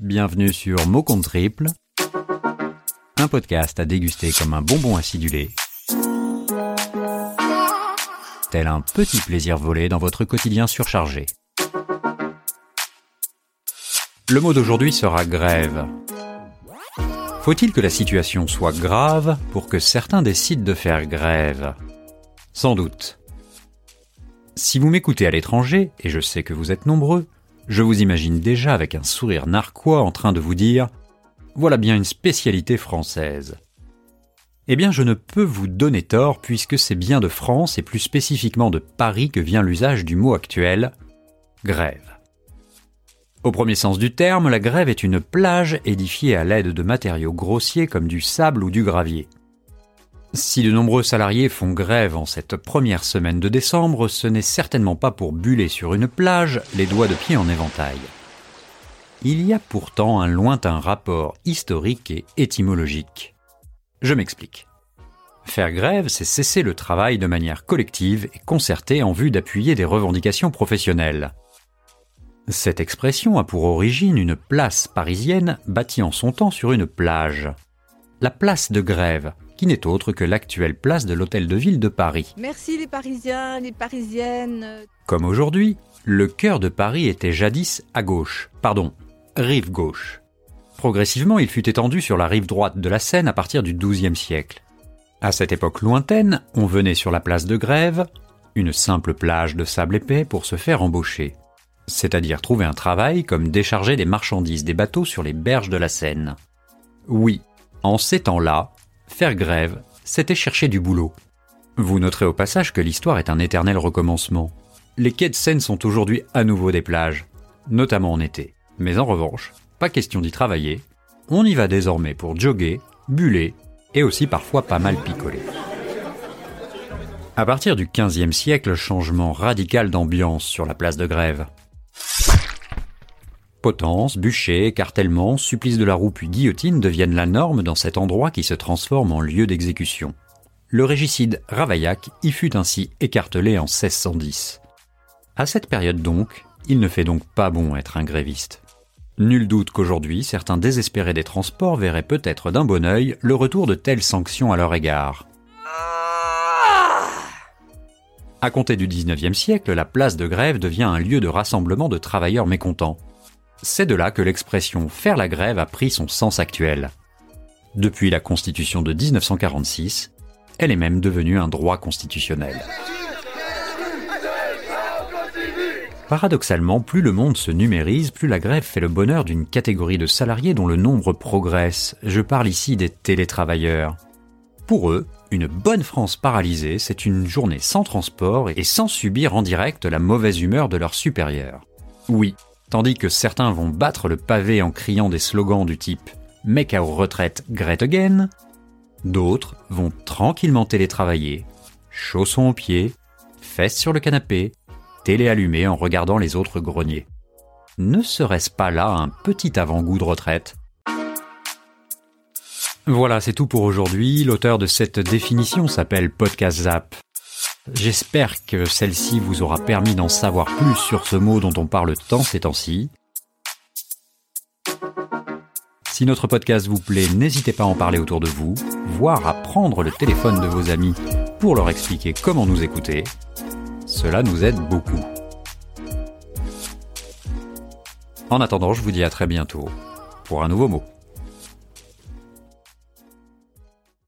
bienvenue sur Mot Compte Triple, un podcast à déguster comme un bonbon acidulé, tel un petit plaisir volé dans votre quotidien surchargé. Le mot d'aujourd'hui sera grève. Faut-il que la situation soit grave pour que certains décident de faire grève? Sans doute. Si vous m'écoutez à l'étranger, et je sais que vous êtes nombreux, je vous imagine déjà avec un sourire narquois en train de vous dire Voilà bien une spécialité française. Eh bien, je ne peux vous donner tort puisque c'est bien de France et plus spécifiquement de Paris que vient l'usage du mot actuel grève. Au premier sens du terme, la grève est une plage édifiée à l'aide de matériaux grossiers comme du sable ou du gravier. Si de nombreux salariés font grève en cette première semaine de décembre, ce n'est certainement pas pour buller sur une plage, les doigts de pied en éventail. Il y a pourtant un lointain rapport historique et étymologique. Je m'explique. Faire grève, c'est cesser le travail de manière collective et concertée en vue d'appuyer des revendications professionnelles. Cette expression a pour origine une place parisienne bâtie en son temps sur une plage. La place de grève, qui n'est autre que l'actuelle place de l'Hôtel de Ville de Paris. Merci les Parisiens, les Parisiennes. Comme aujourd'hui, le cœur de Paris était jadis à gauche, pardon, rive gauche. Progressivement, il fut étendu sur la rive droite de la Seine à partir du XIIe siècle. À cette époque lointaine, on venait sur la place de Grève, une simple plage de sable épais pour se faire embaucher, c'est-à-dire trouver un travail comme décharger des marchandises des bateaux sur les berges de la Seine. Oui, en ces temps-là, Faire grève, c'était chercher du boulot. Vous noterez au passage que l'histoire est un éternel recommencement. Les quais de Seine sont aujourd'hui à nouveau des plages, notamment en été. Mais en revanche, pas question d'y travailler. On y va désormais pour jogger, buller et aussi parfois pas mal picoler. À partir du XVe siècle, changement radical d'ambiance sur la place de grève. Potence, bûcher, écartèlement, supplice de la roue puis guillotine deviennent la norme dans cet endroit qui se transforme en lieu d'exécution. Le régicide Ravaillac y fut ainsi écartelé en 1610. À cette période donc, il ne fait donc pas bon être un gréviste. Nul doute qu'aujourd'hui, certains désespérés des transports verraient peut-être d'un bon œil le retour de telles sanctions à leur égard. À compter du 19e siècle, la place de grève devient un lieu de rassemblement de travailleurs mécontents. C'est de là que l'expression faire la grève a pris son sens actuel. Depuis la Constitution de 1946, elle est même devenue un droit constitutionnel. Paradoxalement, plus le monde se numérise, plus la grève fait le bonheur d'une catégorie de salariés dont le nombre progresse. Je parle ici des télétravailleurs. Pour eux, une bonne France paralysée, c'est une journée sans transport et sans subir en direct la mauvaise humeur de leurs supérieurs. Oui, tandis que certains vont battre le pavé en criant des slogans du type Make our retraite great again, d'autres vont tranquillement télétravailler, chaussons aux pieds, fesses sur le canapé, télé allumée en regardant les autres greniers. Ne serait-ce pas là un petit avant-goût de retraite? Voilà, c'est tout pour aujourd'hui. L'auteur de cette définition s'appelle Podcast Zap. J'espère que celle-ci vous aura permis d'en savoir plus sur ce mot dont on parle tant ces temps-ci. Si notre podcast vous plaît, n'hésitez pas à en parler autour de vous, voire à prendre le téléphone de vos amis pour leur expliquer comment nous écouter. Cela nous aide beaucoup. En attendant, je vous dis à très bientôt pour un nouveau mot.